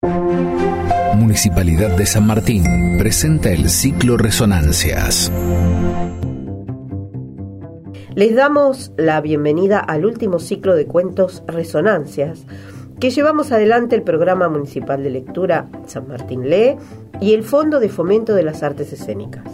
Municipalidad de San Martín presenta el ciclo Resonancias. Les damos la bienvenida al último ciclo de cuentos Resonancias que llevamos adelante el Programa Municipal de Lectura San Martín Lee y el Fondo de Fomento de las Artes Escénicas.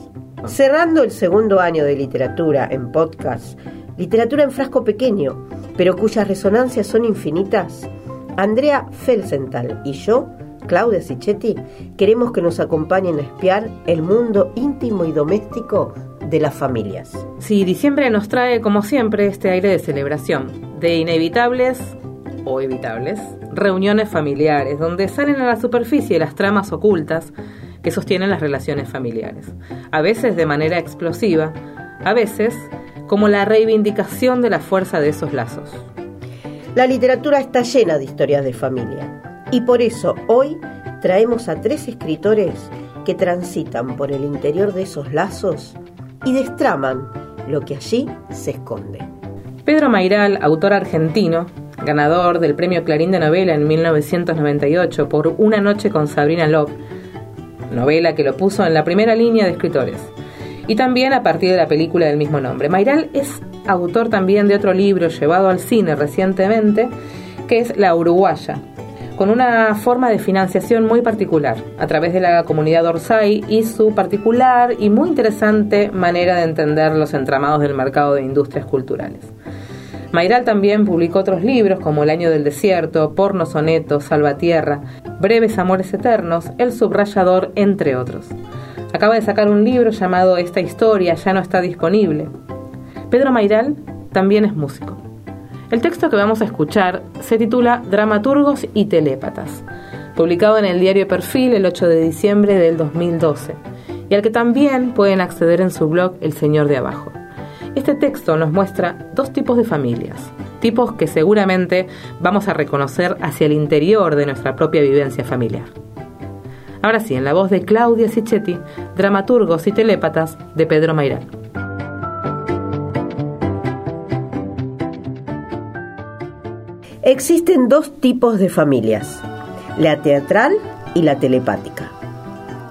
Cerrando el segundo año de literatura en podcast, literatura en frasco pequeño, pero cuyas resonancias son infinitas, Andrea Felsenthal y yo Claudia Sichetti, queremos que nos acompañen a espiar el mundo íntimo y doméstico de las familias. Sí, diciembre nos trae, como siempre, este aire de celebración, de inevitables o evitables reuniones familiares, donde salen a la superficie las tramas ocultas que sostienen las relaciones familiares, a veces de manera explosiva, a veces como la reivindicación de la fuerza de esos lazos. La literatura está llena de historias de familia y por eso hoy traemos a tres escritores que transitan por el interior de esos lazos y destraman lo que allí se esconde. Pedro Mairal, autor argentino, ganador del Premio Clarín de Novela en 1998 por Una noche con Sabrina Love, novela que lo puso en la primera línea de escritores, y también a partir de la película del mismo nombre. Mairal es autor también de otro libro llevado al cine recientemente, que es La Uruguaya, con una forma de financiación muy particular, a través de la comunidad Orsay y su particular y muy interesante manera de entender los entramados del mercado de industrias culturales. Mayral también publicó otros libros como El año del desierto, Porno soneto, Salvatierra, Breves amores eternos, El subrayador, entre otros. Acaba de sacar un libro llamado Esta historia ya no está disponible. Pedro Mayral también es músico. El texto que vamos a escuchar se titula Dramaturgos y Telépatas, publicado en el diario Perfil el 8 de diciembre del 2012, y al que también pueden acceder en su blog El Señor de Abajo. Este texto nos muestra dos tipos de familias, tipos que seguramente vamos a reconocer hacia el interior de nuestra propia vivencia familiar. Ahora sí, en la voz de Claudia Sichetti, Dramaturgos y Telépatas de Pedro Mairal. Existen dos tipos de familias, la teatral y la telepática.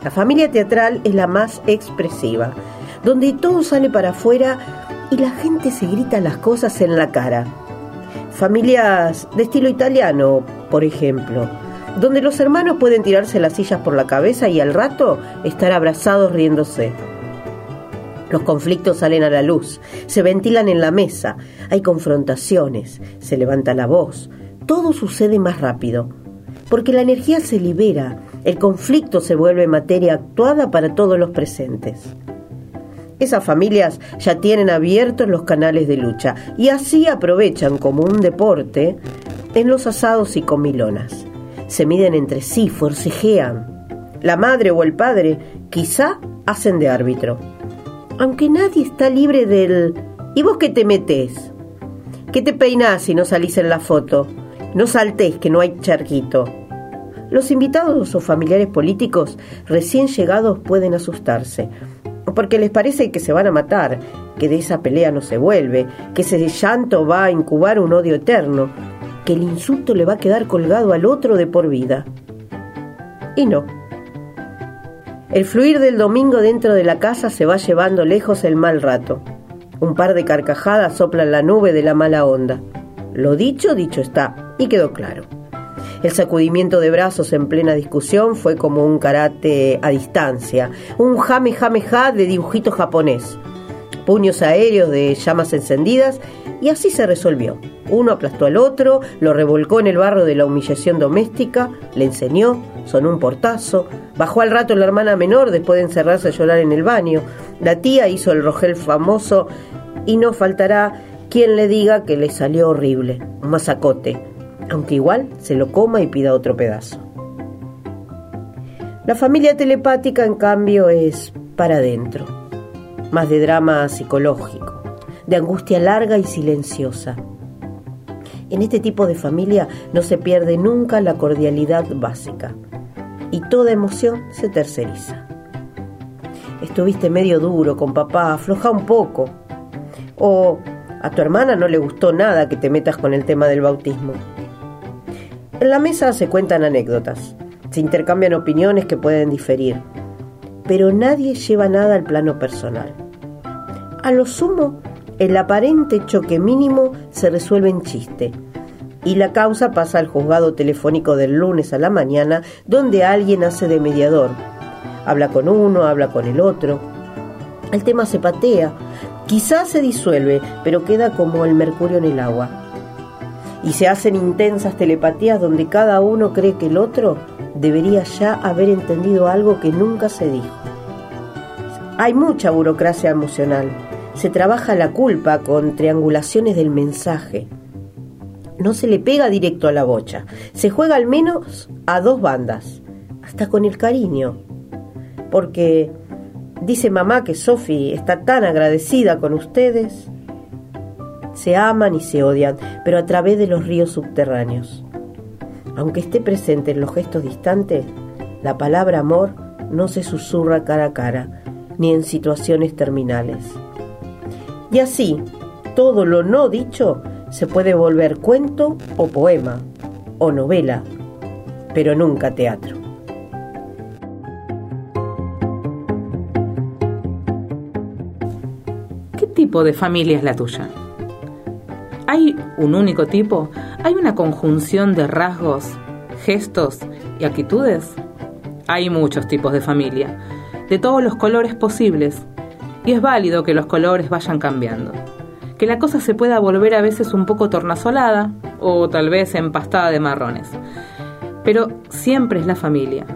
La familia teatral es la más expresiva, donde todo sale para afuera y la gente se grita las cosas en la cara. Familias de estilo italiano, por ejemplo, donde los hermanos pueden tirarse las sillas por la cabeza y al rato estar abrazados riéndose. Los conflictos salen a la luz, se ventilan en la mesa, hay confrontaciones, se levanta la voz, todo sucede más rápido, porque la energía se libera, el conflicto se vuelve materia actuada para todos los presentes. Esas familias ya tienen abiertos los canales de lucha y así aprovechan como un deporte en los asados y comilonas. Se miden entre sí, forcejean. La madre o el padre quizá hacen de árbitro aunque nadie está libre del... ¿Y vos qué te metes? ¿Qué te peinás si no salís en la foto? No saltéis que no hay charquito. Los invitados o familiares políticos recién llegados pueden asustarse, porque les parece que se van a matar, que de esa pelea no se vuelve, que ese llanto va a incubar un odio eterno, que el insulto le va a quedar colgado al otro de por vida. Y no. El fluir del domingo dentro de la casa se va llevando lejos el mal rato. Un par de carcajadas soplan la nube de la mala onda. Lo dicho, dicho está, y quedó claro. El sacudimiento de brazos en plena discusión fue como un karate a distancia, un jame jame ja de dibujito japonés. Puños aéreos de llamas encendidas y así se resolvió. Uno aplastó al otro, lo revolcó en el barro de la humillación doméstica, le enseñó, sonó un portazo, bajó al rato la hermana menor después de encerrarse a llorar en el baño, la tía hizo el rogel famoso y no faltará quien le diga que le salió horrible, un masacote, aunque igual se lo coma y pida otro pedazo. La familia telepática, en cambio, es para adentro, más de drama psicológico, de angustia larga y silenciosa. En este tipo de familia no se pierde nunca la cordialidad básica y toda emoción se terceriza. Estuviste medio duro con papá, afloja un poco. O a tu hermana no le gustó nada que te metas con el tema del bautismo. En la mesa se cuentan anécdotas. se intercambian opiniones que pueden diferir, pero nadie lleva nada al plano personal. A lo sumo, el aparente choque mínimo se resuelve en chiste y la causa pasa al juzgado telefónico del lunes a la mañana donde alguien hace de mediador. Habla con uno, habla con el otro. El tema se patea, quizás se disuelve, pero queda como el mercurio en el agua. Y se hacen intensas telepatías donde cada uno cree que el otro debería ya haber entendido algo que nunca se dijo. Hay mucha burocracia emocional. Se trabaja la culpa con triangulaciones del mensaje no se le pega directo a la bocha, se juega al menos a dos bandas, hasta con el cariño. Porque dice mamá que Sophie está tan agradecida con ustedes. Se aman y se odian, pero a través de los ríos subterráneos. Aunque esté presente en los gestos distantes, la palabra amor no se susurra cara a cara, ni en situaciones terminales. Y así, todo lo no dicho se puede volver cuento o poema o novela, pero nunca teatro. ¿Qué tipo de familia es la tuya? ¿Hay un único tipo? ¿Hay una conjunción de rasgos, gestos y actitudes? Hay muchos tipos de familia, de todos los colores posibles, y es válido que los colores vayan cambiando que la cosa se pueda volver a veces un poco tornasolada o tal vez empastada de marrones. Pero siempre es la familia.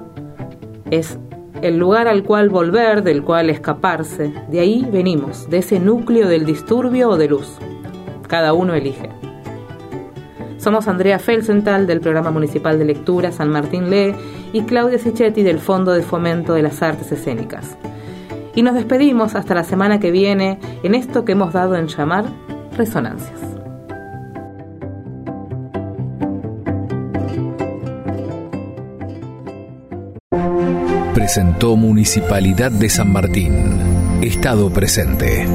Es el lugar al cual volver, del cual escaparse. De ahí venimos, de ese núcleo del disturbio o de luz. Cada uno elige. Somos Andrea Felsenthal del Programa Municipal de Lectura San Martín Lee y Claudia Sichetti del Fondo de Fomento de las Artes Escénicas. Y nos despedimos hasta la semana que viene en esto que hemos dado en llamar Resonancias. Presentó Municipalidad de San Martín. Estado presente.